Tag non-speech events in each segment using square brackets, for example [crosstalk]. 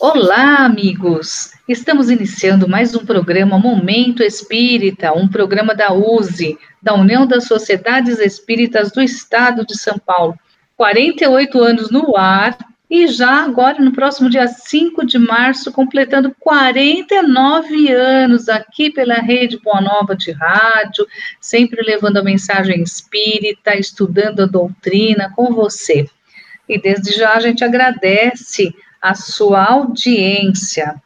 Olá, amigos! Estamos iniciando mais um programa Momento Espírita, um programa da USE, da União das Sociedades Espíritas do Estado de São Paulo. 48 anos no ar e já agora, no próximo dia 5 de março, completando 49 anos aqui pela Rede Boa Nova de Rádio, sempre levando a mensagem espírita, estudando a doutrina com você. E desde já a gente agradece a sua audiência.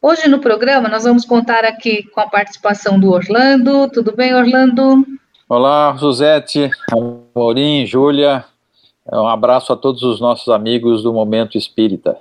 Hoje no programa nós vamos contar aqui com a participação do Orlando. Tudo bem, Orlando? Olá, Suzete, Amorim, Júlia. Um abraço a todos os nossos amigos do Momento Espírita.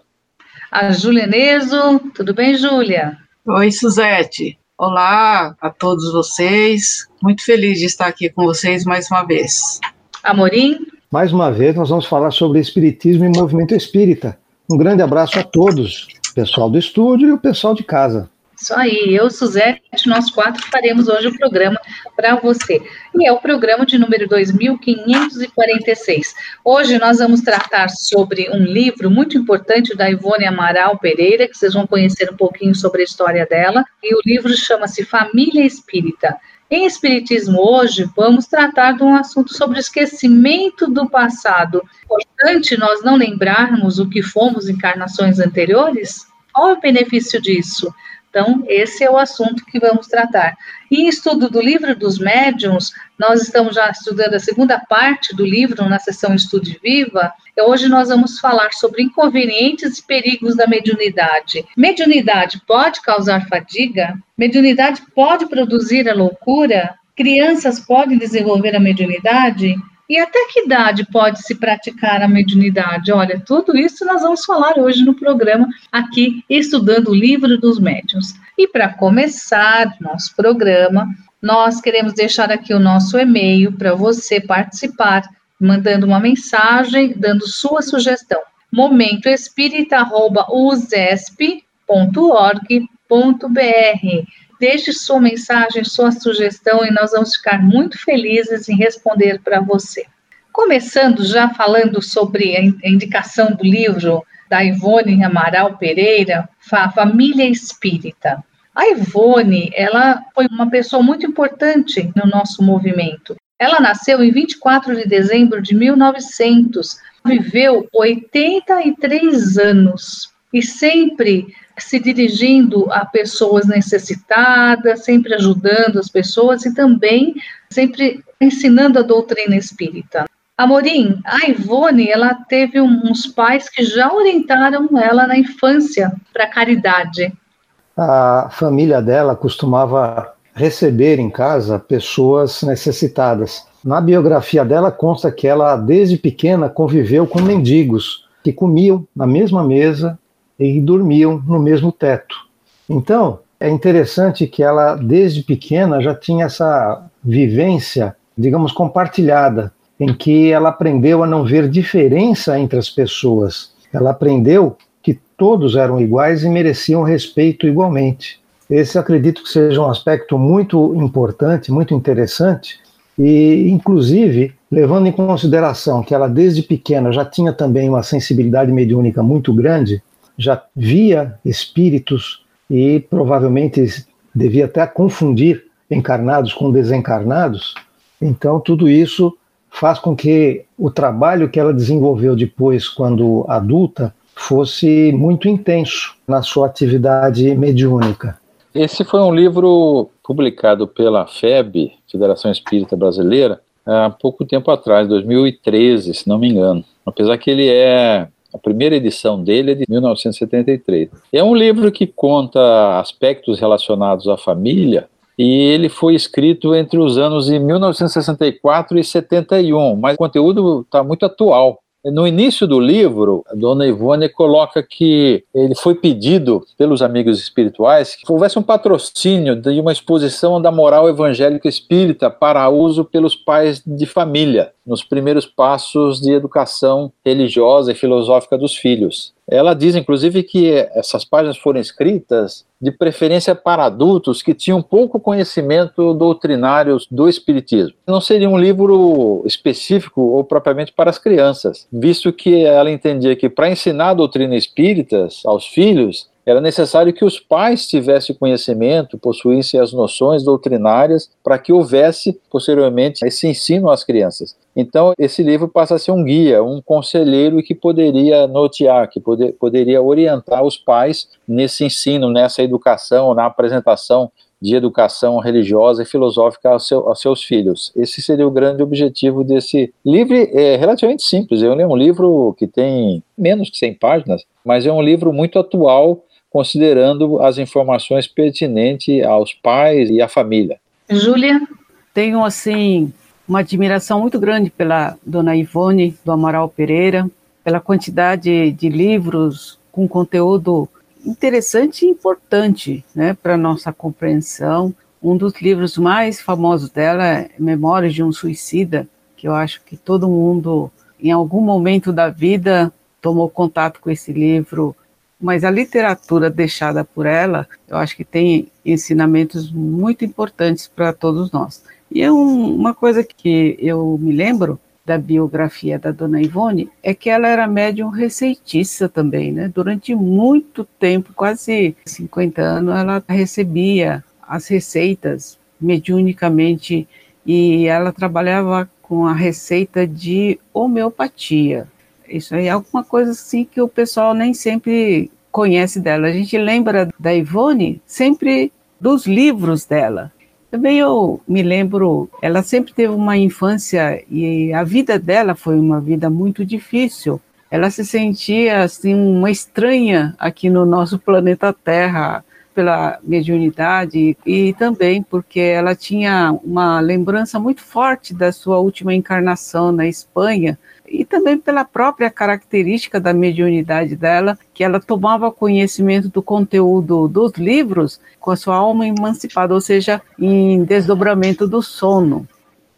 A Júlia Neso. Tudo bem, Júlia? Oi, Suzete. Olá a todos vocês. Muito feliz de estar aqui com vocês mais uma vez. Amorim? Mais uma vez, nós vamos falar sobre Espiritismo e movimento espírita. Um grande abraço a todos, pessoal do estúdio e o pessoal de casa. Isso aí, eu, Suzete, nós quatro faremos hoje o programa para você. E é o programa de número 2546. Hoje nós vamos tratar sobre um livro muito importante da Ivone Amaral Pereira, que vocês vão conhecer um pouquinho sobre a história dela. E o livro chama-se Família Espírita. Em Espiritismo hoje, vamos tratar de um assunto sobre o esquecimento do passado. Importante nós não lembrarmos o que fomos encarnações anteriores? Qual é o benefício disso? Então, esse é o assunto que vamos tratar. Em estudo do livro dos médiuns, nós estamos já estudando a segunda parte do livro na sessão Estude Viva. Hoje nós vamos falar sobre inconvenientes e perigos da mediunidade. Mediunidade pode causar fadiga? Mediunidade pode produzir a loucura? Crianças podem desenvolver a mediunidade? E até que idade pode se praticar a mediunidade? Olha, tudo isso nós vamos falar hoje no programa, aqui, estudando o livro dos médiuns. E para começar nosso programa, nós queremos deixar aqui o nosso e-mail para você participar, mandando uma mensagem, dando sua sugestão. momentoespírita.usesp.org.br Deixe sua mensagem, sua sugestão e nós vamos ficar muito felizes em responder para você. Começando já falando sobre a indicação do livro da Ivone Amaral Pereira, Família Espírita. A Ivone, ela foi uma pessoa muito importante no nosso movimento. Ela nasceu em 24 de dezembro de 1900, viveu 83 anos e sempre se dirigindo a pessoas necessitadas, sempre ajudando as pessoas e também sempre ensinando a doutrina espírita. Amorim, a Ivone, ela teve uns pais que já orientaram ela na infância para caridade. A família dela costumava receber em casa pessoas necessitadas. Na biografia dela consta que ela, desde pequena, conviveu com mendigos que comiam na mesma mesa e dormiam no mesmo teto. Então, é interessante que ela, desde pequena, já tinha essa vivência, digamos, compartilhada, em que ela aprendeu a não ver diferença entre as pessoas. Ela aprendeu que todos eram iguais e mereciam respeito igualmente. Esse acredito que seja um aspecto muito importante, muito interessante, e inclusive levando em consideração que ela desde pequena já tinha também uma sensibilidade mediúnica muito grande, já via espíritos e provavelmente devia até confundir encarnados com desencarnados. Então, tudo isso faz com que o trabalho que ela desenvolveu depois, quando adulta, fosse muito intenso na sua atividade mediúnica. Esse foi um livro publicado pela FEB, Federação Espírita Brasileira, há pouco tempo atrás, 2013, se não me engano. Apesar que ele é a primeira edição dele é de 1973. É um livro que conta aspectos relacionados à família e ele foi escrito entre os anos de 1964 e 71, mas o conteúdo está muito atual. No início do livro, a dona Ivone coloca que ele foi pedido pelos amigos espirituais que houvesse um patrocínio de uma exposição da moral evangélica espírita para uso pelos pais de família, nos primeiros passos de educação religiosa e filosófica dos filhos. Ela diz, inclusive, que essas páginas foram escritas de preferência para adultos que tinham pouco conhecimento doutrinário do Espiritismo. Não seria um livro específico ou propriamente para as crianças, visto que ela entendia que para ensinar a doutrina espírita aos filhos, era necessário que os pais tivessem conhecimento, possuíssem as noções doutrinárias para que houvesse posteriormente esse ensino às crianças. Então, esse livro passa a ser um guia, um conselheiro que poderia notear, que poder, poderia orientar os pais nesse ensino, nessa educação, na apresentação de educação religiosa e filosófica aos, seu, aos, seus filhos. Esse seria o grande objetivo desse livro. É relativamente simples. Eu li um livro que tem menos que 100 páginas, mas é um livro muito atual considerando as informações pertinentes aos pais e à família. Júlia? Tenho, assim, uma admiração muito grande pela dona Ivone do Amaral Pereira, pela quantidade de livros com conteúdo interessante e importante né, para nossa compreensão. Um dos livros mais famosos dela é Memórias de um Suicida, que eu acho que todo mundo, em algum momento da vida, tomou contato com esse livro mas a literatura deixada por ela, eu acho que tem ensinamentos muito importantes para todos nós. E é um, uma coisa que eu me lembro da biografia da dona Ivone é que ela era médium receitista também, né? Durante muito tempo, quase 50 anos, ela recebia as receitas mediunicamente e ela trabalhava com a receita de homeopatia. Isso aí é alguma coisa assim que o pessoal nem sempre conhece dela. A gente lembra da Ivone sempre dos livros dela. Também eu me lembro, ela sempre teve uma infância e a vida dela foi uma vida muito difícil. Ela se sentia assim uma estranha aqui no nosso [laughs] planeta Terra pela mediunidade e também porque ela tinha uma lembrança muito forte da sua última encarnação na Espanha, e também pela própria característica da mediunidade dela, que ela tomava conhecimento do conteúdo dos livros com a sua alma emancipada, ou seja, em desdobramento do sono.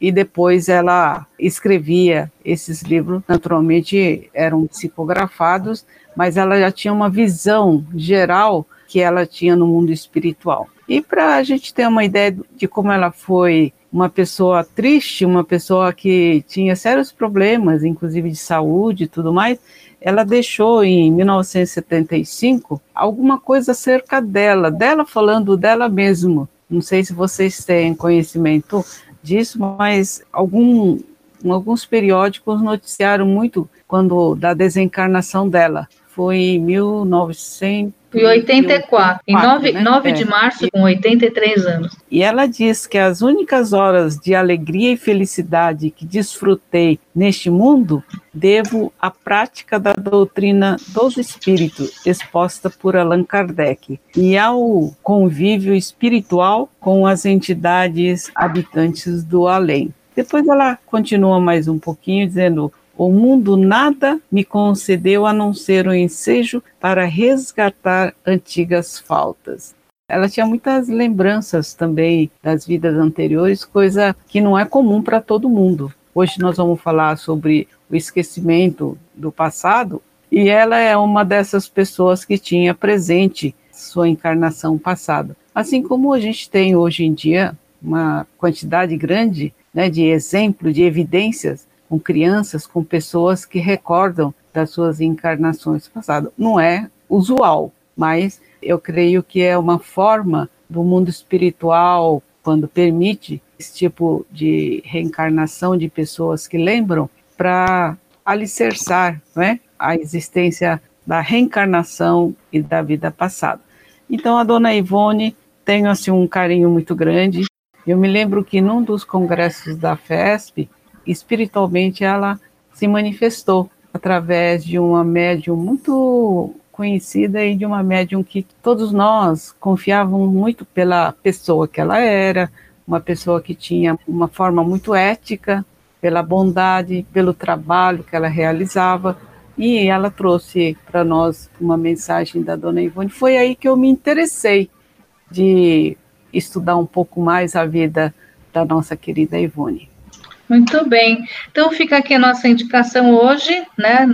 E depois ela escrevia esses livros, naturalmente eram psicografados, mas ela já tinha uma visão geral que ela tinha no mundo espiritual. E para a gente ter uma ideia de como ela foi uma pessoa triste, uma pessoa que tinha sérios problemas, inclusive de saúde e tudo mais, ela deixou em 1975 alguma coisa acerca dela, dela falando dela mesma. Não sei se vocês têm conhecimento disso, mas algum, alguns periódicos noticiaram muito quando da desencarnação dela. Foi em 1900 e 84, em 9, né? 9 é. de março, com 83 anos. E ela diz que as únicas horas de alegria e felicidade que desfrutei neste mundo devo à prática da doutrina dos espíritos, exposta por Allan Kardec, e ao convívio espiritual com as entidades habitantes do além. Depois ela continua mais um pouquinho, dizendo: o mundo nada me concedeu a não ser um ensejo para resgatar antigas faltas. Ela tinha muitas lembranças também das vidas anteriores, coisa que não é comum para todo mundo. Hoje nós vamos falar sobre o esquecimento do passado, e ela é uma dessas pessoas que tinha presente sua encarnação passada. Assim como a gente tem hoje em dia uma quantidade grande né, de exemplos, de evidências com crianças, com pessoas que recordam das suas encarnações passadas. Não é usual, mas eu creio que é uma forma do mundo espiritual, quando permite esse tipo de reencarnação de pessoas que lembram, para alicerçar né, a existência da reencarnação e da vida passada. Então, a dona Ivone tenho assim, um carinho muito grande. Eu me lembro que num dos congressos da FESP, espiritualmente ela se manifestou através de uma médium muito conhecida e de uma médium que todos nós confiávamos muito pela pessoa que ela era, uma pessoa que tinha uma forma muito ética, pela bondade, pelo trabalho que ela realizava. E ela trouxe para nós uma mensagem da dona Ivone. Foi aí que eu me interessei de estudar um pouco mais a vida da nossa querida Ivone. Muito bem. Então fica aqui a nossa indicação hoje, né?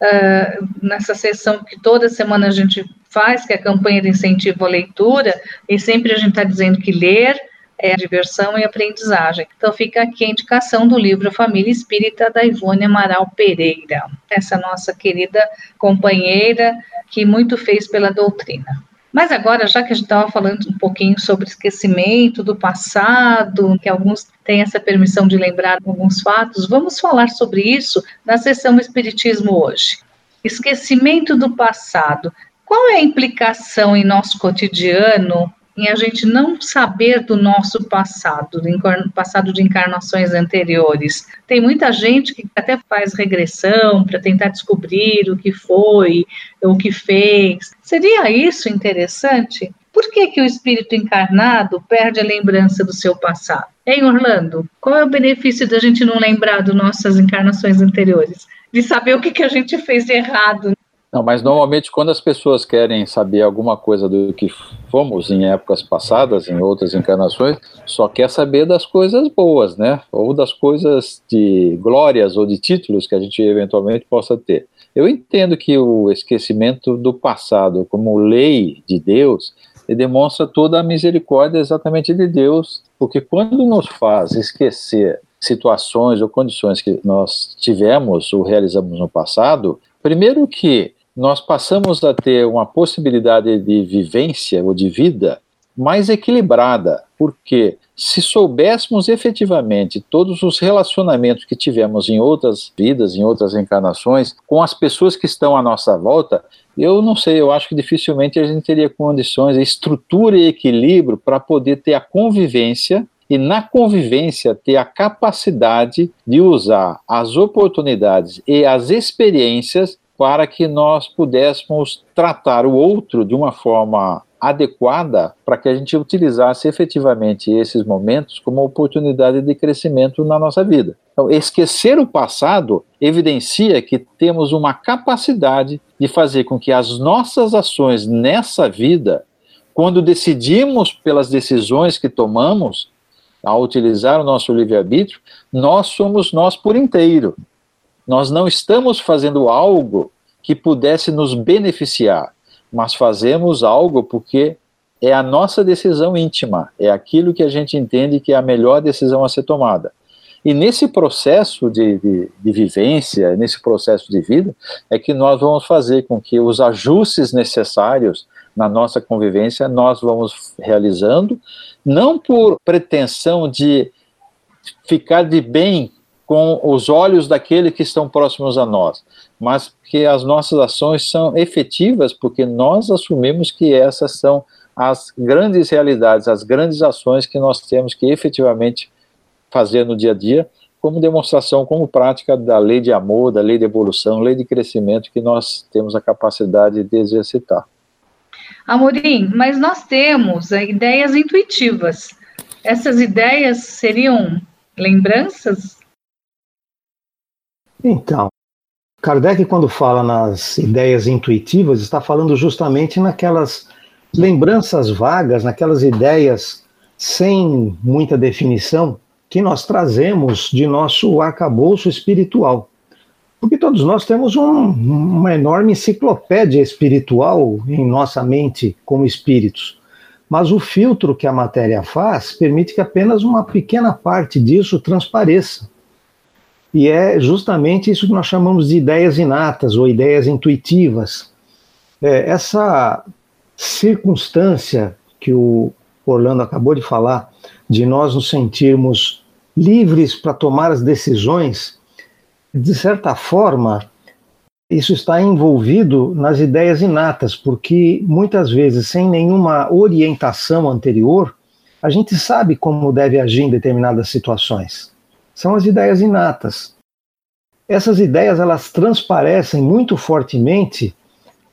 uh, nessa sessão que toda semana a gente faz, que é a campanha de incentivo à leitura, e sempre a gente está dizendo que ler é diversão e aprendizagem. Então fica aqui a indicação do livro Família Espírita da Ivone Amaral Pereira, essa nossa querida companheira que muito fez pela doutrina. Mas agora, já que a gente estava falando um pouquinho sobre esquecimento do passado, que alguns têm essa permissão de lembrar alguns fatos, vamos falar sobre isso na sessão Espiritismo hoje. Esquecimento do passado. Qual é a implicação em nosso cotidiano em a gente não saber do nosso passado, do passado de encarnações anteriores. Tem muita gente que até faz regressão para tentar descobrir o que foi, o que fez. Seria isso interessante? Por que, que o espírito encarnado perde a lembrança do seu passado? Em Orlando, qual é o benefício da gente não lembrar das nossas encarnações anteriores? De saber o que, que a gente fez de errado não, mas normalmente quando as pessoas querem saber alguma coisa do que fomos em épocas passadas, em outras encarnações, só quer saber das coisas boas, né? Ou das coisas de glórias ou de títulos que a gente eventualmente possa ter. Eu entendo que o esquecimento do passado como lei de Deus demonstra toda a misericórdia exatamente de Deus, porque quando nos faz esquecer situações ou condições que nós tivemos ou realizamos no passado, primeiro que nós passamos a ter uma possibilidade de vivência ou de vida mais equilibrada, porque se soubéssemos efetivamente todos os relacionamentos que tivemos em outras vidas, em outras encarnações, com as pessoas que estão à nossa volta, eu não sei, eu acho que dificilmente a gente teria condições, estrutura e equilíbrio para poder ter a convivência e na convivência ter a capacidade de usar as oportunidades e as experiências para que nós pudéssemos tratar o outro de uma forma adequada para que a gente utilizasse efetivamente esses momentos como oportunidade de crescimento na nossa vida. Então, esquecer o passado evidencia que temos uma capacidade de fazer com que as nossas ações nessa vida, quando decidimos pelas decisões que tomamos, ao utilizar o nosso livre-arbítrio, nós somos nós por inteiro. Nós não estamos fazendo algo que pudesse nos beneficiar, mas fazemos algo porque é a nossa decisão íntima, é aquilo que a gente entende que é a melhor decisão a ser tomada. E nesse processo de, de, de, vivência, nesse processo de vida, é que nós vamos fazer com que os ajustes necessários na nossa convivência nós vamos realizando, não por pretensão de ficar de bem com os olhos daqueles que estão próximos a nós, mas que as nossas ações são efetivas porque nós assumimos que essas são as grandes realidades, as grandes ações que nós temos que efetivamente fazer no dia a dia, como demonstração, como prática da lei de amor, da lei de evolução, lei de crescimento que nós temos a capacidade de exercitar. Amorim, mas nós temos eh, ideias intuitivas. Essas ideias seriam lembranças então, Kardec, quando fala nas ideias intuitivas, está falando justamente naquelas lembranças vagas, naquelas ideias sem muita definição que nós trazemos de nosso arcabouço espiritual. Porque todos nós temos um, uma enorme enciclopédia espiritual em nossa mente como espíritos. Mas o filtro que a matéria faz permite que apenas uma pequena parte disso transpareça. E é justamente isso que nós chamamos de ideias inatas ou ideias intuitivas. É, essa circunstância que o Orlando acabou de falar, de nós nos sentirmos livres para tomar as decisões, de certa forma, isso está envolvido nas ideias inatas, porque muitas vezes, sem nenhuma orientação anterior, a gente sabe como deve agir em determinadas situações são as ideias inatas. Essas ideias elas transparecem muito fortemente,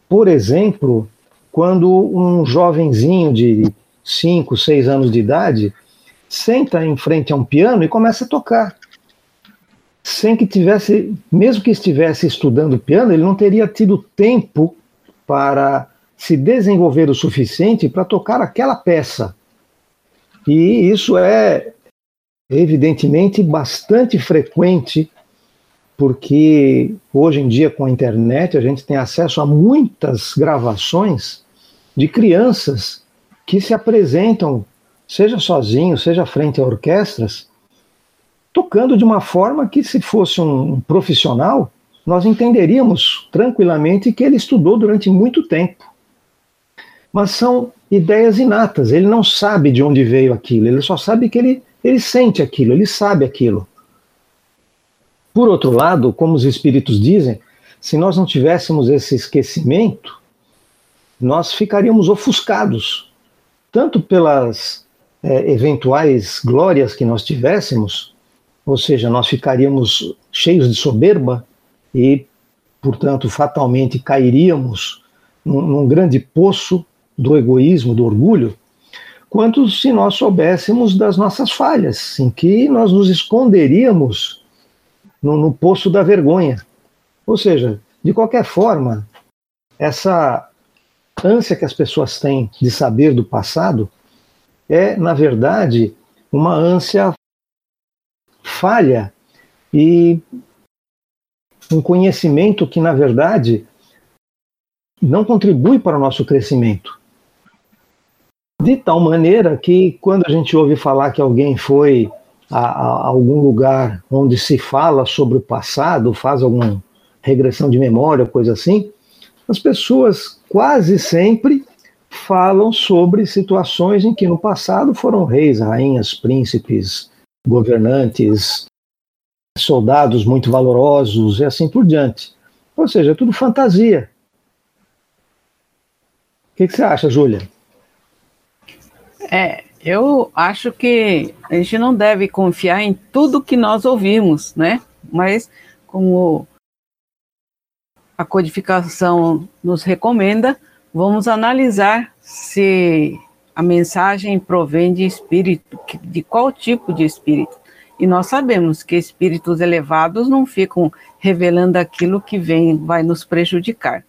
por exemplo, quando um jovenzinho de 5, 6 anos de idade senta em frente a um piano e começa a tocar. Sem que tivesse, mesmo que estivesse estudando piano, ele não teria tido tempo para se desenvolver o suficiente para tocar aquela peça. E isso é evidentemente bastante frequente porque hoje em dia com a internet a gente tem acesso a muitas gravações de crianças que se apresentam, seja sozinhos, seja frente a orquestras, tocando de uma forma que, se fosse um profissional, nós entenderíamos tranquilamente que ele estudou durante muito tempo. Mas são ideias inatas, ele não sabe de onde veio aquilo, ele só sabe que ele, ele sente aquilo, ele sabe aquilo. Por outro lado, como os espíritos dizem, se nós não tivéssemos esse esquecimento, nós ficaríamos ofuscados, tanto pelas é, eventuais glórias que nós tivéssemos, ou seja, nós ficaríamos cheios de soberba e, portanto, fatalmente cairíamos num, num grande poço do egoísmo, do orgulho, quanto se nós soubéssemos das nossas falhas, em que nós nos esconderíamos no, no poço da vergonha. Ou seja, de qualquer forma, essa ânsia que as pessoas têm de saber do passado é, na verdade, uma ânsia falha e um conhecimento que, na verdade, não contribui para o nosso crescimento. De tal maneira que, quando a gente ouve falar que alguém foi a, a, algum lugar onde se fala sobre o passado, faz alguma regressão de memória, coisa assim, as pessoas quase sempre falam sobre situações em que no passado foram reis, rainhas, príncipes, governantes, soldados muito valorosos e assim por diante. Ou seja, é tudo fantasia. O que, que você acha, Júlia? É, eu acho que a gente não deve confiar em tudo que nós ouvimos, né? Mas como a codificação nos recomenda, vamos analisar se a mensagem provém de espírito, de qual tipo de espírito. E nós sabemos que espíritos elevados não ficam revelando aquilo que vem, vai nos prejudicar.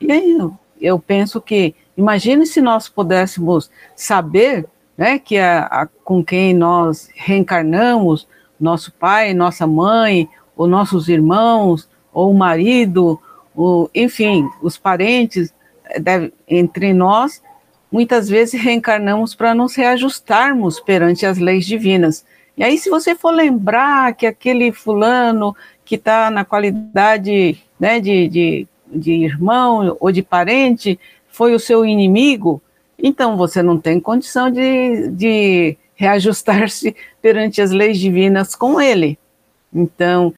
E aí eu penso que, imagine se nós pudéssemos saber né, que a, a, com quem nós reencarnamos, nosso pai, nossa mãe, ou nossos irmãos, ou o marido, ou, enfim, os parentes eh, deve, entre nós, muitas vezes reencarnamos para nos reajustarmos perante as leis divinas. E aí, se você for lembrar que aquele fulano que está na qualidade né, de, de, de irmão ou de parente foi o seu inimigo, então você não tem condição de, de reajustar-se [laughs] perante as leis divinas com ele. Então,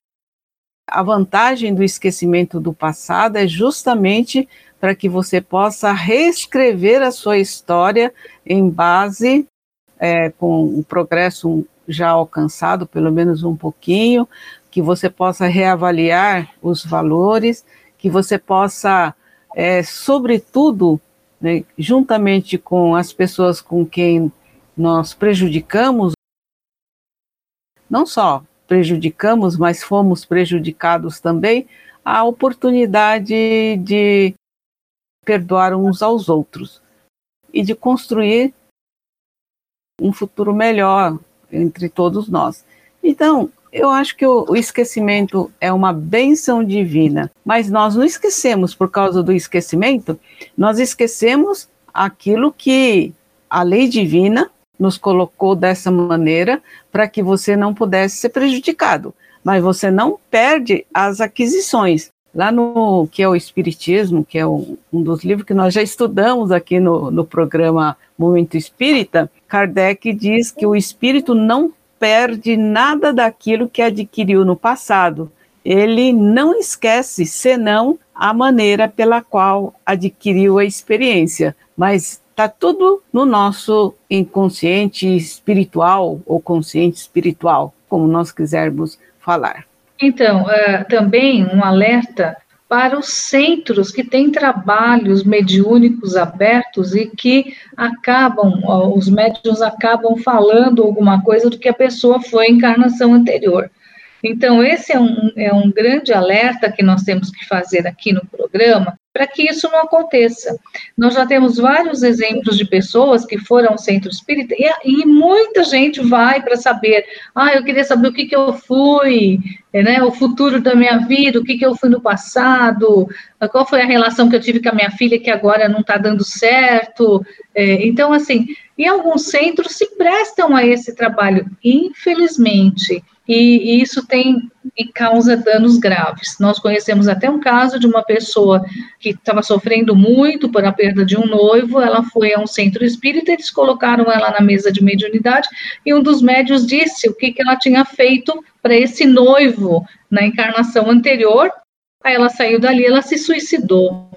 a vantagem do esquecimento do passado é justamente para que você possa reescrever a sua história em base é, com o progresso já alcançado, pelo menos um pouquinho, que você possa reavaliar os valores, que você possa, é, sobretudo, né, juntamente com as pessoas com quem nós prejudicamos, não só prejudicamos, mas fomos prejudicados também, a oportunidade de perdoar uns aos outros e de construir um futuro melhor entre todos nós. Então, eu acho que o, o, esquecimento é uma benção divina, mas nós não esquecemos por causa do esquecimento, nós esquecemos aquilo que a lei divina nos colocou dessa maneira para que você não pudesse ser prejudicado, mas você não perde as aquisições. Lá no que é o Espiritismo, que é um, um dos livros que nós já estudamos aqui no, no programa Momento Espírita, Kardec diz que o espírito não perde nada daquilo que adquiriu no passado. Ele não esquece senão a maneira pela qual adquiriu a experiência, mas está tudo no nosso inconsciente espiritual ou consciente espiritual, como nós quisermos falar. Então, uh, também um alerta para os centros que têm trabalhos mediúnicos abertos e que acabam, os médios acabam falando alguma coisa do que a pessoa foi em encarnação anterior. Então, esse é um, é um grande alerta que nós temos que fazer aqui no programa, para que isso não aconteça. Nós já temos vários exemplos de pessoas que foram ao centro espírita e, e muita gente vai para saber, ah, eu queria saber o que, que eu fui, né, o futuro da minha vida, o que, que eu fui no passado, qual foi a relação que eu tive com a minha filha que agora não está dando certo. É, então, assim, e alguns centros se prestam a esse trabalho, infelizmente e, isso tem e causa danos graves. Nós conhecemos até um caso de uma pessoa que estava sofrendo muito por a perda de um noivo, ela foi a um centro espírita, eles colocaram ela na mesa de mediunidade e um dos médios disse o que, que ela tinha feito para esse noivo na encarnação anterior. Aí ela saiu dali, ela se suicidou.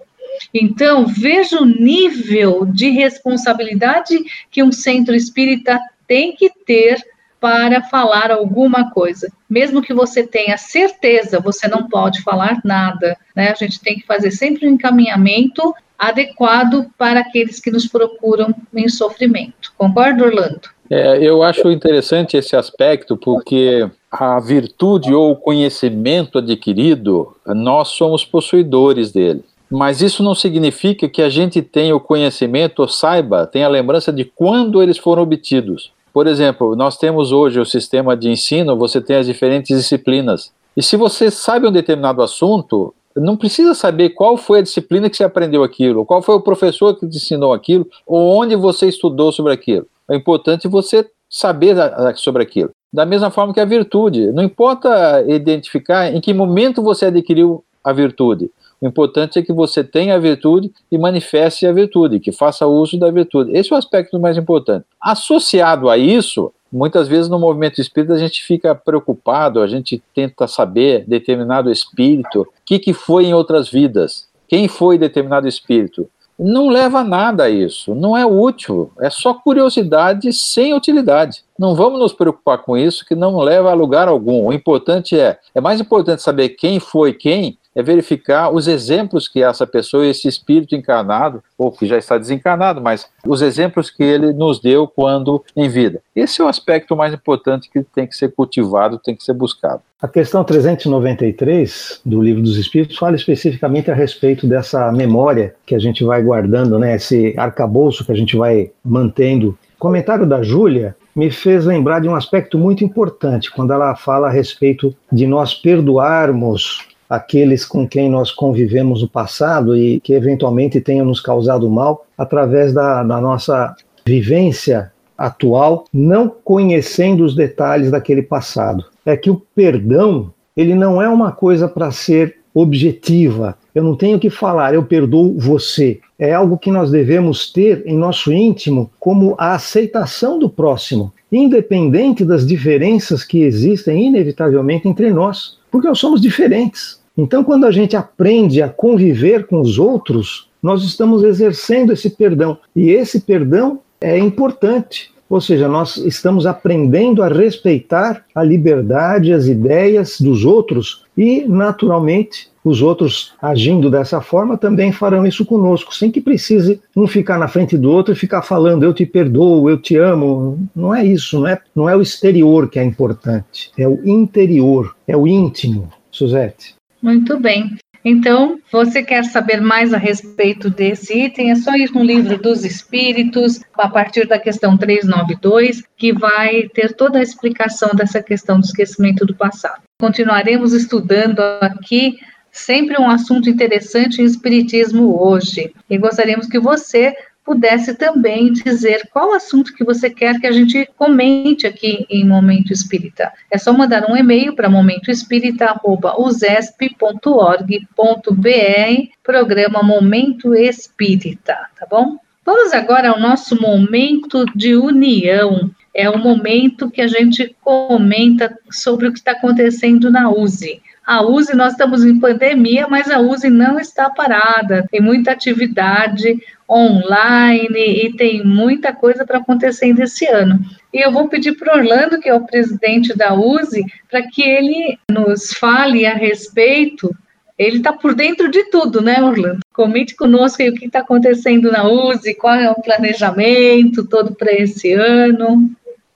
Então, veja o nível de responsabilidade que um centro espírita tem que ter para falar alguma coisa. Mesmo que você tenha certeza, você não pode falar nada. Né? A gente tem que fazer sempre um encaminhamento adequado para aqueles que nos procuram em sofrimento. Concorda, Orlando? É, eu acho interessante esse aspecto porque a virtude ou o conhecimento adquirido, nós somos possuidores dele. Mas isso não significa que a gente tenha o conhecimento ou saiba, tenha a lembrança de quando eles foram obtidos. Por exemplo, nós temos hoje o sistema de ensino, você tem as diferentes disciplinas. E se você sabe um determinado assunto, não precisa saber qual foi a disciplina que você aprendeu aquilo, qual foi o professor que te ensinou aquilo, ou onde você estudou sobre aquilo. É importante você saber sobre aquilo. Da mesma forma que a virtude. Não importa identificar em que momento você adquiriu a virtude. O importante é que você tenha a virtude e manifeste a virtude, que faça uso da virtude. Esse é o aspecto mais importante. Associado a isso, muitas vezes no movimento espírita a gente fica preocupado, a gente tenta saber determinado espírito, o que, que foi em outras vidas, quem foi determinado espírito. Não leva a nada isso, não é útil, é só curiosidade sem utilidade. Não vamos nos preocupar com isso, que não leva a lugar algum. O importante é, é mais importante saber quem foi quem é verificar os exemplos que essa pessoa, esse espírito encarnado, ou que já está desencarnado, mas os exemplos que ele nos deu quando em vida. Esse é o aspecto mais importante que tem que ser cultivado, tem que ser buscado. A questão 393 do Livro dos Espíritos fala especificamente a respeito dessa memória que a gente vai guardando, né, esse arcabouço que a gente vai mantendo. O comentário da Júlia me fez lembrar de um aspecto muito importante quando ela fala a respeito de nós perdoarmos aqueles com quem nós convivemos no passado e que eventualmente tenham nos causado mal através da, da nossa vivência atual, não conhecendo os detalhes daquele passado. É que o perdão, ele não é uma coisa para ser objetiva. Eu não tenho que falar, eu perdoo você. É algo que nós devemos ter em nosso íntimo como a aceitação do próximo, independente das diferenças que existem inevitavelmente entre nós, porque nós somos diferentes. Então, quando a gente aprende a conviver com os outros, nós estamos exercendo esse perdão. E esse perdão é importante. Ou seja, nós estamos aprendendo a respeitar a liberdade, as ideias dos outros e, naturalmente, os outros agindo dessa forma também farão isso conosco, sem que precise um ficar na frente do outro e ficar falando eu te perdoo, eu te amo. Não é isso, não é, não é o exterior que é importante, é o interior, é o íntimo. Suzete. Muito bem. Então, você quer saber mais a respeito desse item? É só ir no livro dos Espíritos, a partir da questão 392, que vai ter toda a explicação dessa questão do esquecimento do passado. Continuaremos estudando aqui sempre um assunto interessante em Espiritismo hoje. E gostaríamos que você pudesse também dizer qual assunto que você quer que a gente comente aqui em Momento Espírita. É só mandar um e-mail para momentoespírita.usesp.org.br, programa Momento Espírita, tá bom? Vamos agora ao nosso momento de união. É o momento que a gente comenta sobre o que está acontecendo na USE. A USE, nós estamos em pandemia, mas a USE não está parada. Tem muita atividade online e tem muita coisa para acontecer esse ano. E eu vou pedir para Orlando, que é o presidente da USE, para que ele nos fale a respeito. Ele está por dentro de tudo, né, Orlando? Comente conosco o que está acontecendo na USE, qual é o planejamento todo para esse ano.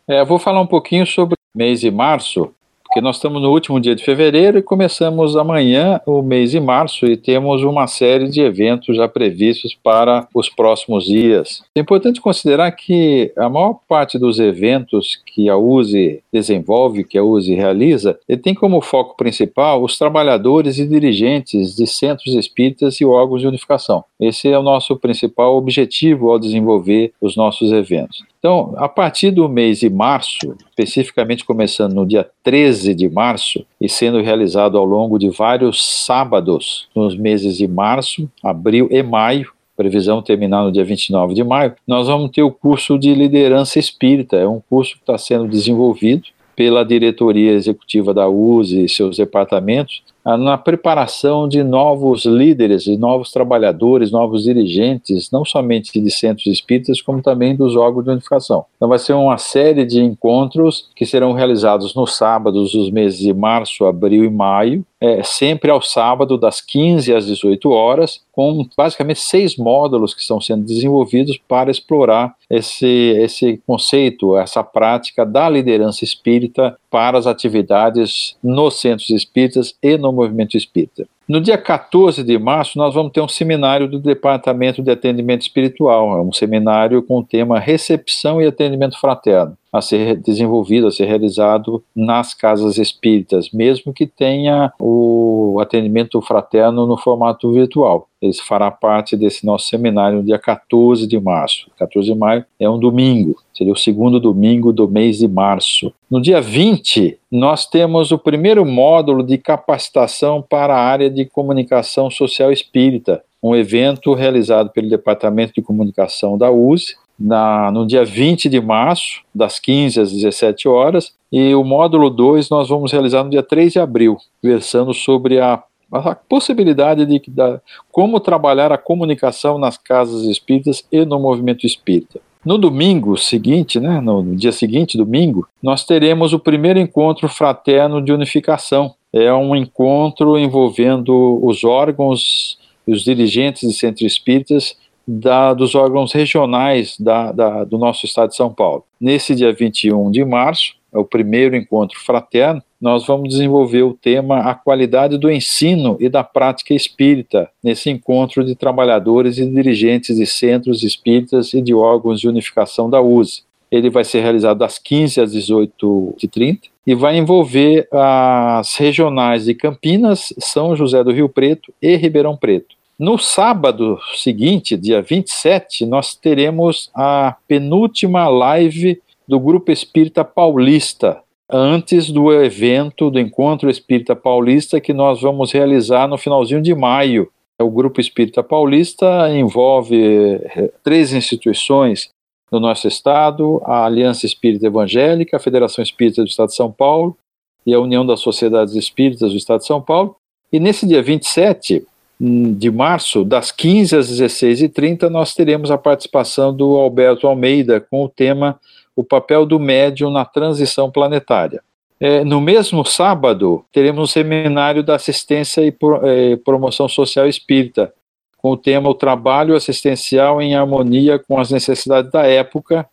É, eu vou falar um pouquinho sobre o mês de março, porque nós estamos no último dia de fevereiro e começamos amanhã o mês de março e temos uma série de eventos já previstos para os próximos dias. É importante considerar que a maior parte dos eventos que a USE desenvolve, que a USE realiza, ele tem como foco principal os trabalhadores e dirigentes de centros espíritas e órgãos de unificação. Esse é o nosso principal objetivo ao desenvolver os nossos eventos. Então, a partir do mês de março, especificamente começando no dia 13 de março e sendo realizado ao longo de vários sábados nos meses de março, abril e maio, previsão terminar no dia 29 de maio, nós vamos ter o curso de liderança espírita. É um curso que está sendo desenvolvido pela diretoria executiva da USE e seus departamentos, na preparação de novos líderes, de novos trabalhadores, novos dirigentes, não somente de centros espíritas, como também dos órgãos de unificação. Então vai ser uma série de encontros que serão realizados nos sábados dos meses de março, abril e maio, é, sempre ao sábado, das 15 às 18 horas, com basicamente seis módulos que estão sendo desenvolvidos para explorar esse, esse conceito, essa prática da liderança espírita para as atividades nos centros espíritas e no movimento espírita. No dia 14 de março, nós vamos ter um seminário do Departamento de Atendimento Espiritual, é um seminário com o tema Recepção e Atendimento Fraterno a ser desenvolvido, a ser realizado nas casas espíritas, mesmo que tenha o atendimento fraterno no formato virtual. Ele fará parte desse nosso seminário no dia 14 de março. 14 de maio é um domingo, seria o segundo domingo do mês de março. No dia 20, nós temos o primeiro módulo de capacitação para a área de comunicação social espírita, um evento realizado pelo Departamento de Comunicação da USE, na, no dia 20 de março, das 15 às 17 horas, e o módulo 2 nós vamos realizar no dia 3 de abril, versando sobre a, a possibilidade de da, como trabalhar a comunicação nas casas espíritas e no movimento espírita. No domingo seguinte, né, no, dia seguinte, domingo, nós teremos o primeiro encontro fraterno de unificação. É um encontro envolvendo os órgãos os dirigentes de centros espíritas da, dos órgãos regionais da, da, do nosso estado de São Paulo. Nesse dia 21 de março, é o primeiro encontro fraterno, nós vamos desenvolver o tema A Qualidade do Ensino e da Prática Espírita, nesse encontro de trabalhadores e dirigentes de centros espíritas e de órgãos de unificação da USE. Ele vai ser realizado das 15 às 18h30 e vai envolver as regionais de Campinas, São José do Rio Preto e Ribeirão Preto. No sábado seguinte, dia 27, nós teremos a penúltima live do Grupo Espírita Paulista, antes do evento do Encontro Espírita Paulista que nós vamos realizar no finalzinho de maio. O Grupo Espírita Paulista envolve eh, três instituições do nosso estado: a Aliança Espírita Evangélica, a Federação Espírita do Estado de São Paulo e a União das Sociedades Espíritas do Estado de São Paulo. E nesse dia 27, de março, das 15 às 16h30, nós teremos a participação do Alberto Almeida com o tema O papel do médium na transição planetária. É, no mesmo sábado, teremos um seminário da assistência e é, promoção social espírita, com o tema O trabalho assistencial em harmonia com as necessidades da época,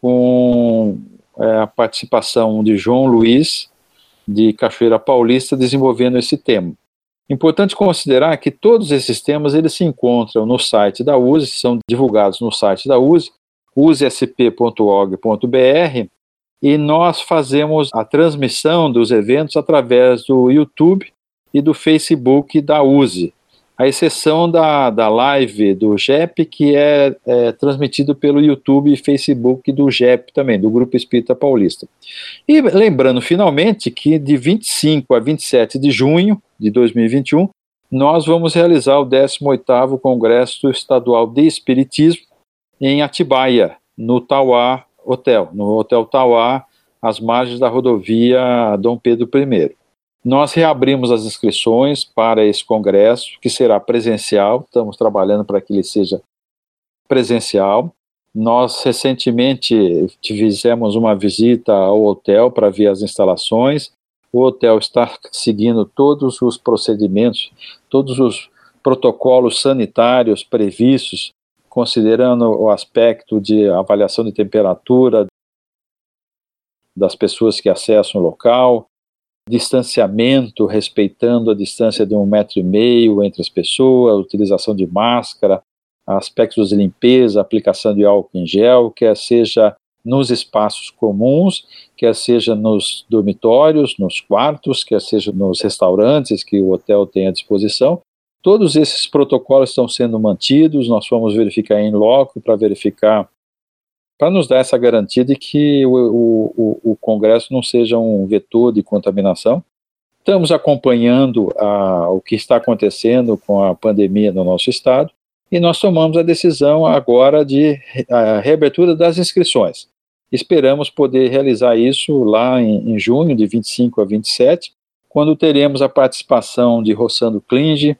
com é, a participação de João Luiz, de Cachoeira Paulista, desenvolvendo esse tema. Importante considerar que todos esses temas eles se encontram no site da USE, são divulgados no site da USE, usesp.org.br, e nós fazemos a transmissão dos eventos através do YouTube e do Facebook da USE a exceção da, da live do GEP, que é, é transmitido pelo YouTube e Facebook do GEP também, do Grupo Espírita Paulista. E lembrando, finalmente, que de 25 a 27 de junho de 2021, nós vamos realizar o 18º Congresso Estadual de Espiritismo em Atibaia, no Tauá Hotel, no Hotel Tauá, às margens da rodovia Dom Pedro I. Nós reabrimos as inscrições para esse congresso, que será presencial, estamos trabalhando para que ele seja presencial. Nós recentemente fizemos uma visita ao hotel para ver as instalações. O hotel está seguindo todos os procedimentos, todos os protocolos sanitários previstos, considerando o aspecto de avaliação de temperatura das pessoas que acessam o local, distanciamento, respeitando a distância de um metro e meio entre as pessoas, utilização de máscara, aspectos de limpeza, aplicação de álcool em gel, quer seja nos espaços comuns, quer seja nos dormitórios, nos quartos, quer seja nos restaurantes que o hotel tem à disposição. Todos esses protocolos estão sendo mantidos, nós fomos verificar em loco para verificar, para nos dar essa garantia de que o, o, o, Congresso não seja um vetor de contaminação. Estamos acompanhando a, o que está acontecendo com a pandemia no nosso estado e nós tomamos a decisão agora de a reabertura das inscrições. Esperamos poder realizar isso lá em, em junho, de 25 a 27, quando teremos a participação de Rossando Klinge,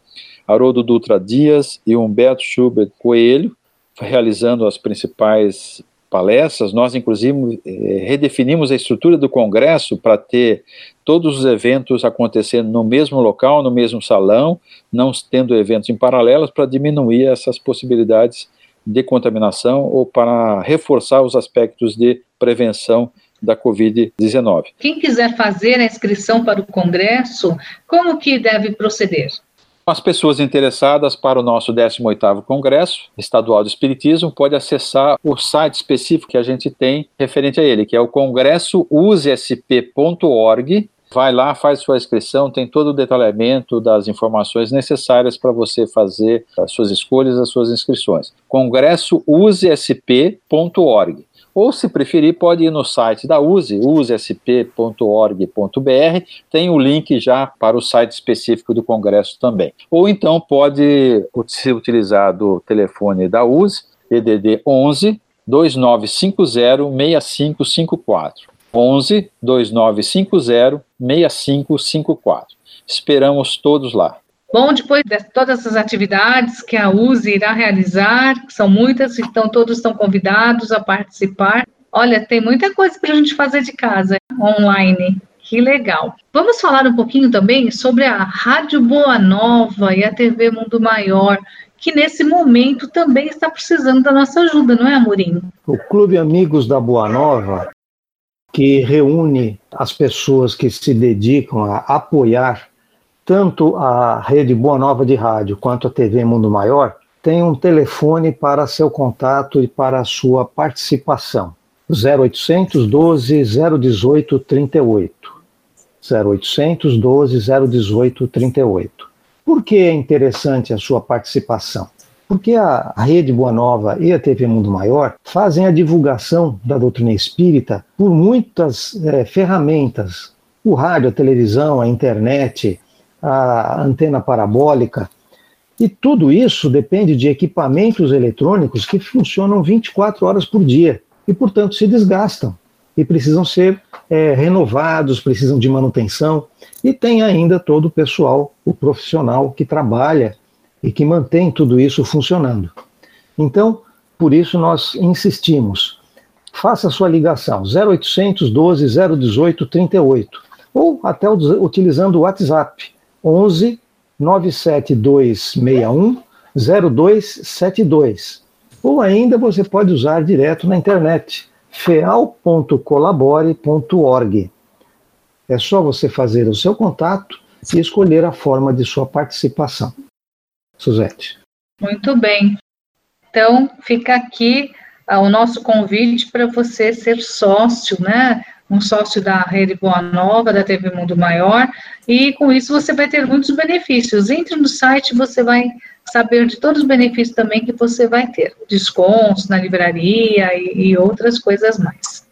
Haroldo Dutra Dias e Humberto Schubert Coelho, realizando as principais palestras. Nós, inclusive, eh, redefinimos a estrutura do Congresso para ter todos os eventos acontecendo no mesmo local, no mesmo salão, não tendo eventos em paralelos, para diminuir essas possibilidades de contaminação ou para reforçar os aspectos de prevenção da Covid-19. Quem quiser fazer a inscrição para o Congresso, como que deve proceder? As pessoas interessadas para o nosso 18º Congresso Estadual do Espiritismo podem acessar o site específico que a gente tem referente a ele, que é o congressousesp.org. Vai lá, faz sua inscrição, tem todo o detalhamento das informações necessárias para você fazer as suas escolhas, as suas inscrições. congressousesp.org ou se preferir pode ir no site da USE, usesp.org.br, tem o link já para o site específico do Congresso também. Ou então pode se utilizar do telefone da USE, EDD 11 2950 6554. 11 2950 6554. Esperamos todos lá. Bom, depois de todas essas atividades que a USE irá realizar, são muitas, então todos estão convidados a participar. Olha, tem muita coisa para a gente fazer de casa, online. Que legal. Vamos falar um pouquinho também sobre a Rádio Boa Nova e a TV Mundo Maior, que nesse momento também está precisando da nossa ajuda, não é, Amorim? O Clube Amigos da Boa Nova, que reúne as pessoas que se dedicam a apoiar tanto a rede Boa Nova de Rádio quanto a TV Mundo Maior tem um telefone para seu contato e para sua participação. 0800 12 018 38. 0800 12 018 38. Por que é interessante a sua participação? Porque a Rede Boa Nova e a TV Mundo Maior fazem a divulgação da doutrina espírita por muitas é, ferramentas. O rádio, a televisão, a internet, a antena parabólica. E tudo isso depende de equipamentos eletrônicos que funcionam 24 horas por dia e, portanto, se desgastam e precisam ser é, renovados, precisam de manutenção. E tem ainda todo o pessoal, o profissional que trabalha e que mantém tudo isso funcionando. Então, por isso nós insistimos. Faça sua ligação 0800 12 018 38 ou até utilizando o WhatsApp 11 97261 0272. Ou ainda você pode usar direto na internet, feal.colabore.org. É só você fazer o seu contato e escolher a forma de sua participação. Suzete. Muito bem. Então, fica aqui uh, o nosso convite para você ser sócio, né? Um sócio da Rede Boa Nova, da TV Mundo Maior, e com isso você vai ter muitos benefícios. Entre no site, você vai saber de todos os benefícios também que você vai ter, descontos na livraria e, e outras coisas mais.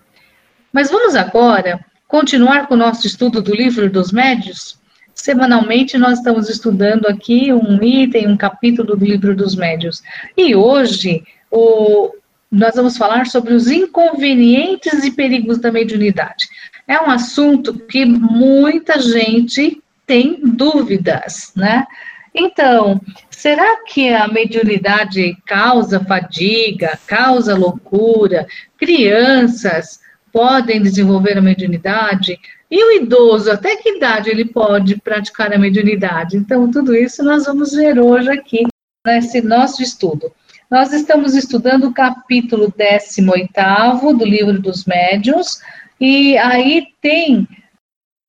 Mas vamos agora continuar com o nosso estudo do livro dos médios? Semanalmente nós estamos estudando aqui um item, um capítulo do livro dos médios. E hoje o, nós vamos falar sobre os inconvenientes e perigos da mediunidade. É um assunto que muita gente tem dúvidas, né? Então, será que a mediunidade causa fadiga, causa loucura? Crianças podem desenvolver a mediunidade? E o idoso, até que idade ele pode praticar a mediunidade? Então, tudo isso nós vamos ver hoje aqui nesse nosso estudo. Nós estamos estudando o capítulo 18 do Livro dos Médiuns, e aí tem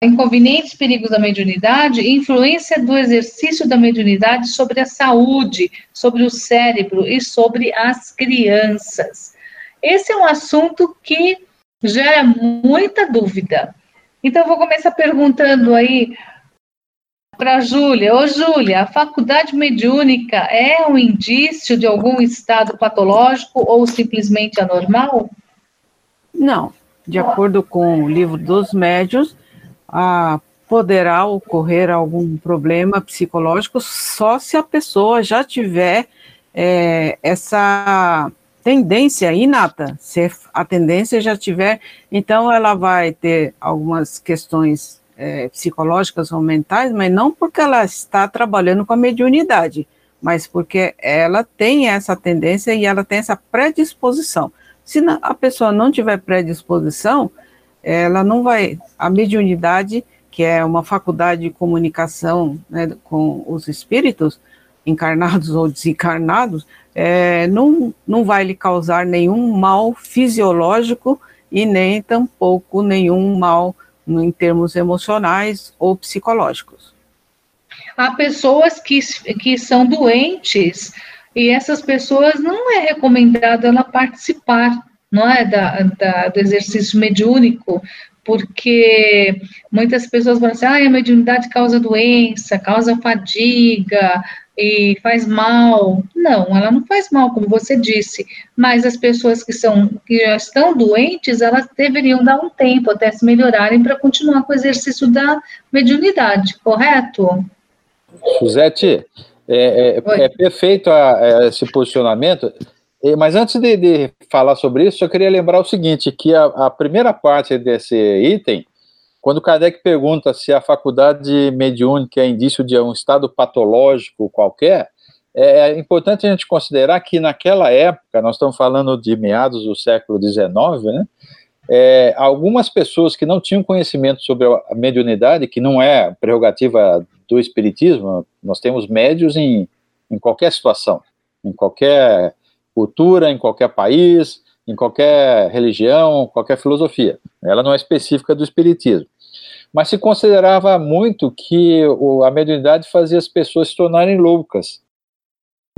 inconvenientes perigos da mediunidade influência do exercício da mediunidade sobre a saúde, sobre o cérebro e sobre as crianças. Esse é um assunto que gera muita dúvida. Então, eu vou começar perguntando aí para a Júlia. Ô, Júlia, a faculdade mediúnica é um indício de algum estado patológico ou simplesmente anormal? Não. De acordo com o livro dos médios, ah, poderá ocorrer algum problema psicológico só se a pessoa já tiver é, essa tendência inata. Se a tendência já tiver, então ela vai ter algumas questões é, psicológicas ou mentais, mas não porque ela está trabalhando com a mediunidade, mas porque ela tem essa tendência e ela tem essa predisposição. Se a pessoa não tiver predisposição, ela não vai. A mediunidade, que é uma faculdade de comunicação né, com os espíritos, encarnados [laughs] ou desencarnados, é, não, não vai lhe causar nenhum mal fisiológico e nem tampouco nenhum mal em termos emocionais ou psicológicos. Há pessoas que, que são doentes e essas pessoas não é recomendado ela participar, não é, da, da, do exercício mediúnico, porque muitas pessoas vão assim, ah, a mediunidade causa doença, causa fadiga, e faz mal. Não, ela não faz mal, como você disse. Mas as pessoas que são que já estão doentes, elas deveriam dar um tempo até se melhorarem para continuar com o exercício da mediunidade, correto? Suzete, é, é, é perfeito a, a, esse posicionamento. Mas antes de, de, falar sobre isso, eu queria lembrar o seguinte, que a, a primeira parte desse item quando Kardec pergunta se a faculdade mediúnica é indício de um estado patológico qualquer, é, é importante a gente considerar que naquela época, nós estamos falando de meados do século XIX, né, é, algumas pessoas que não tinham conhecimento sobre a mediunidade, que não é prerrogativa do espiritismo, nós temos médios em, em qualquer situação, em qualquer cultura, em qualquer país, em qualquer religião, qualquer filosofia. Ela não é específica do espiritismo mas se considerava muito que a mediunidade fazia as pessoas se tornarem loucas.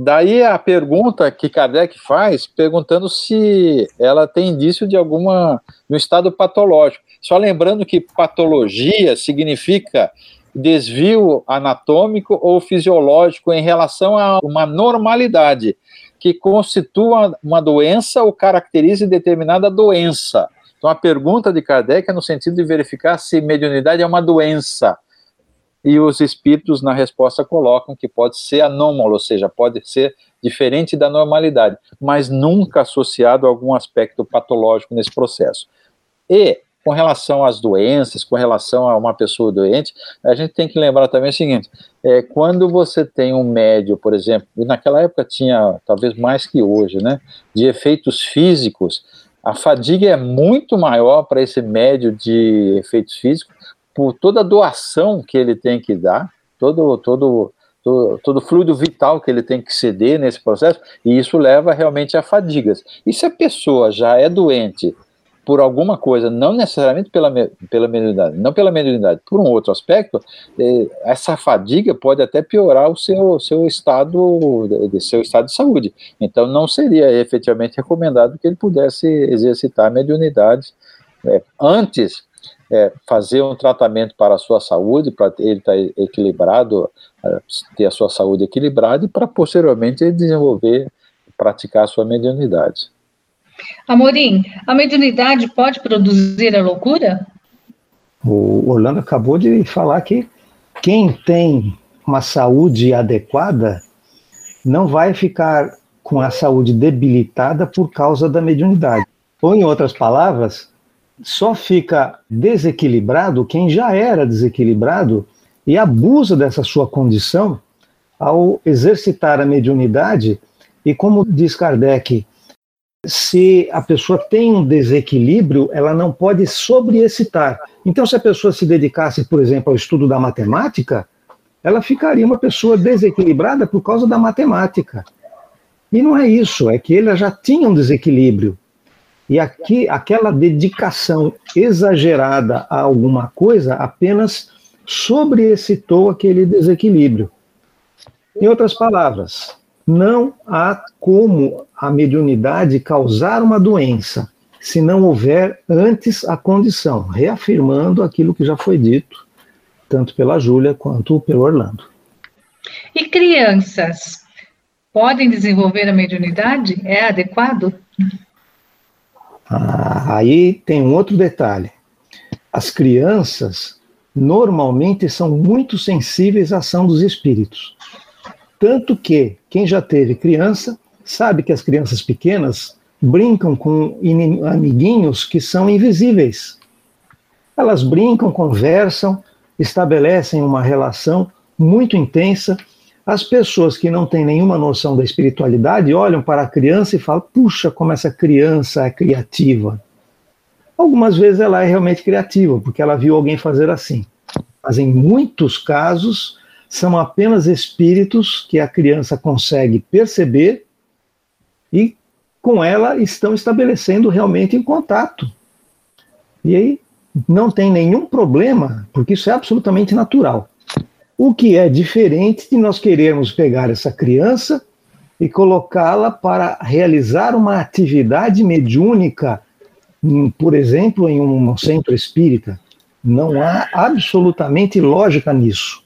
Daí a pergunta que Kardec faz, perguntando se ela tem indício de alguma no estado patológico. Só lembrando que patologia significa desvio anatômico ou fisiológico em relação a uma normalidade que constitua uma doença ou caracterize determinada doença. Então a pergunta de Kardec é no sentido de verificar se mediunidade é uma doença. E os espíritos na resposta colocam que pode ser anômalo, ou seja, pode ser diferente da normalidade, mas nunca associado a algum aspecto patológico nesse processo. E com relação às doenças, com relação a uma pessoa doente, a gente tem que lembrar também o seguinte: é, quando você tem um médio, por exemplo, e naquela época tinha talvez mais que hoje, né, de efeitos físicos, a fadiga é muito maior para esse médio de efeitos físicos por toda a doação que ele tem que dar, todo, todo, todo, todo fluido vital que ele tem que ceder nesse processo, e isso leva realmente a fadigas. E se a pessoa já é doente por alguma coisa, não necessariamente pela, pela mediunidade, não pela mediunidade, por um outro aspecto, eh, essa fadiga pode até piorar o seu, seu, estado, de, seu estado de saúde. Então, não seria efetivamente recomendado que ele pudesse exercitar a mediunidade é, antes é, fazer um tratamento para a sua saúde, para ele estar equilibrado, ter a sua saúde equilibrada e para posteriormente desenvolver, praticar a sua mediunidade. Amorim, a mediunidade pode produzir a loucura? O Orlando acabou de falar que quem tem uma saúde adequada não vai ficar com a saúde debilitada por causa da mediunidade. Ou, em outras palavras, só fica desequilibrado quem já era desequilibrado e abusa dessa sua condição ao exercitar a mediunidade. E, como diz Kardec, se a pessoa tem um desequilíbrio, ela não pode sobreexcitar. Então, se a pessoa se dedicasse, por exemplo, ao estudo da matemática, ela ficaria uma pessoa desequilibrada por causa da matemática. E não é isso, é que ele já tinha um desequilíbrio. E aqui, aquela dedicação exagerada a alguma coisa apenas sobreexcitou aquele desequilíbrio. Em outras palavras, não há como a mediunidade causar uma doença se não houver antes a condição, reafirmando aquilo que já foi dito, tanto pela Júlia quanto pelo Orlando. E crianças podem desenvolver a mediunidade? É adequado? Ah, aí tem um outro detalhe. As crianças normalmente são muito sensíveis à ação dos espíritos. Tanto que quem já teve criança sabe que as crianças pequenas brincam com amiguinhos que são invisíveis. Elas brincam, conversam, estabelecem uma relação muito intensa. As pessoas que não têm nenhuma noção da espiritualidade olham para a criança e falam: puxa, como essa criança é criativa. Algumas vezes ela é realmente criativa, porque ela viu alguém fazer assim. Mas em muitos casos, são apenas espíritos que a criança consegue perceber e com ela estão estabelecendo realmente em contato. E aí não tem nenhum problema, porque isso é absolutamente natural. O que é diferente de nós querermos pegar essa criança e colocá-la para realizar uma atividade mediúnica, por exemplo, em um centro espírita. Não há absolutamente lógica nisso,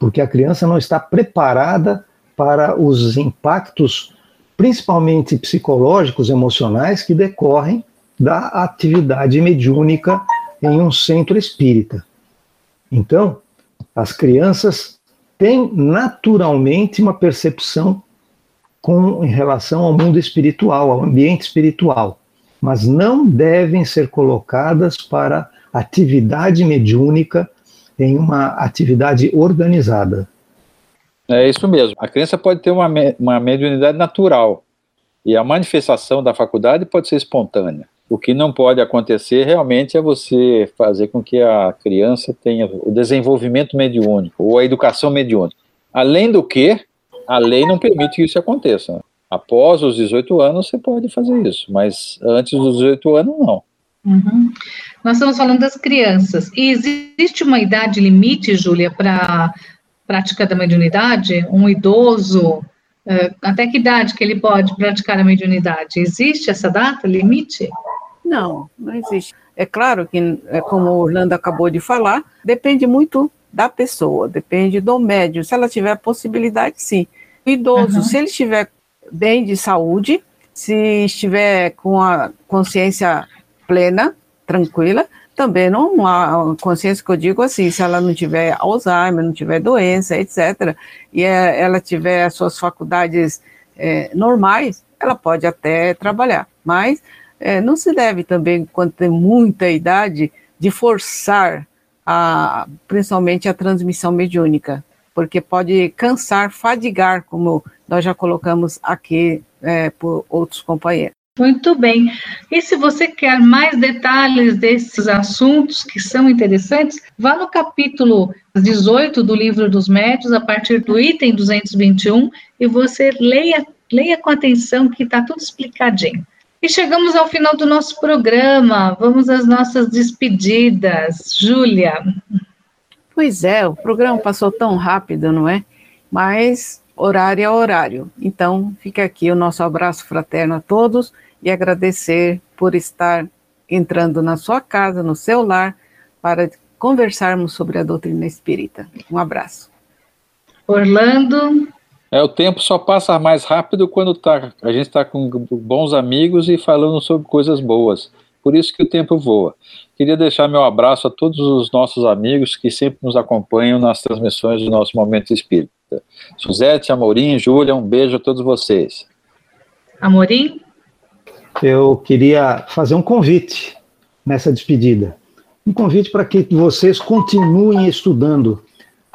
porque a criança não está preparada para os impactos, principalmente psicológicos, emocionais, que decorrem da atividade mediúnica em um centro espírita. Então, as crianças têm naturalmente uma percepção com em relação ao mundo espiritual, ao ambiente espiritual, mas não devem ser colocadas para atividade mediúnica em uma atividade organizada. É isso mesmo. A criança pode ter uma, uma mediunidade natural e a manifestação da faculdade pode ser espontânea. O que não pode acontecer realmente é você fazer com que a criança tenha o desenvolvimento mediúnico ou a educação mediúnica. Além do que, a lei não permite que isso aconteça. Após os 18 anos, você pode fazer isso, mas antes dos 18 anos, não. Uhum. Nós estamos falando das crianças. E existe uma idade limite, Júlia, para prática da mediunidade? Um idoso, eh, até que idade que ele pode praticar a mediunidade? Existe essa data limite? Não, não existe. É claro que, é como o Orlando acabou de falar, depende muito da pessoa, depende do médium. Se ela tiver possibilidade, sim. O idoso, uhum. se ele estiver bem de saúde, se estiver com a consciência plena, tranquila, também não há consciência que eu digo assim, se ela não tiver Alzheimer, não tiver doença, etc., e é, ela tiver as suas faculdades é, normais, ela pode até trabalhar. Mas é, não se deve também, quando tem muita idade, de forçar a, principalmente a transmissão mediúnica, porque pode cansar, fadigar, como nós já colocamos aqui é, por outros companheiros. Muito bem. E se você quer mais detalhes desses assuntos que são interessantes, vá no capítulo 18 do livro dos médios, a partir do item 221, e você leia, leia com atenção que está tudo explicadinho. E chegamos ao final do nosso programa. Vamos às nossas despedidas. Júlia. Pois é, o programa passou tão rápido, não é? Mas horário é horário. Então, fica aqui o nosso abraço fraterno a todos e agradecer por estar entrando na sua casa, no seu lar, para conversarmos sobre a doutrina espírita. Um abraço. Orlando. É, o tempo só passa mais rápido quando tá, a gente está com bons amigos e falando sobre coisas boas. Por isso que o tempo voa. Queria deixar meu abraço a todos os nossos amigos que sempre nos acompanham nas transmissões do nosso Momento Espírita. Suzete, Amorim, Júlia, um beijo a todos vocês. Amorim? Eu queria fazer um convite nessa despedida. Um convite para que vocês continuem estudando.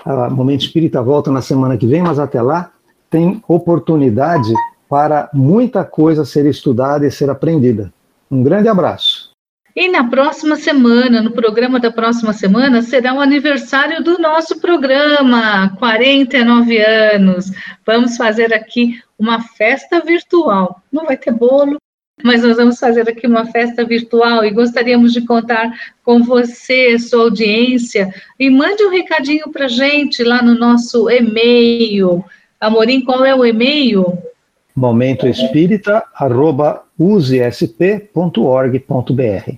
A Momento Espírita volta na semana que vem, mas até lá tem oportunidade para muita coisa ser estudada e ser aprendida. Um grande abraço. E na próxima semana, no programa da próxima semana, será o aniversário do nosso programa, 49 anos. Vamos fazer aqui uma festa virtual. Não vai ter bolo, mas nós vamos fazer aqui uma festa virtual e gostaríamos de contar com você, sua audiência, e mande um recadinho para gente lá no nosso e-mail. Amorim, qual é o e-mail? momentoespírita.usesp.org.br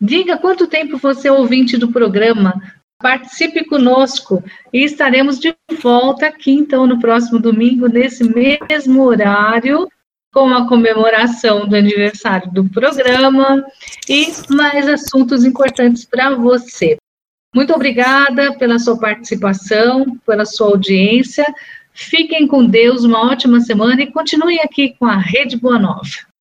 Diga quanto tempo você é ouvinte do programa, participe conosco e estaremos de volta aqui, então, no próximo domingo, nesse mesmo horário, com a comemoração do aniversário do programa e mais assuntos importantes para você. Muito obrigada pela sua participação, pela sua audiência. Fiquem com Deus, uma ótima semana e continuem aqui com a Rede Boa Nova.